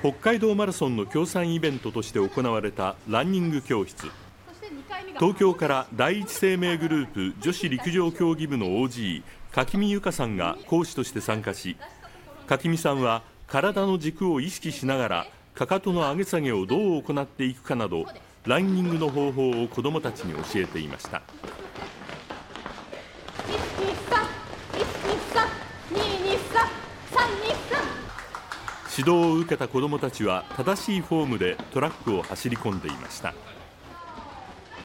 北海道マラソンの協賛イベントとして行われたランニング教室。東京から第一生命グループ女子陸上競技部の OG 柿見由香さんが講師として参加し柿見さんは体の軸を意識しながらかかとの上げ下げをどう行っていくかなどランニングの方法を子どもたちに教えていました。指導を受けた子どもたちは正しいフォームでトラックを走り込んでいました。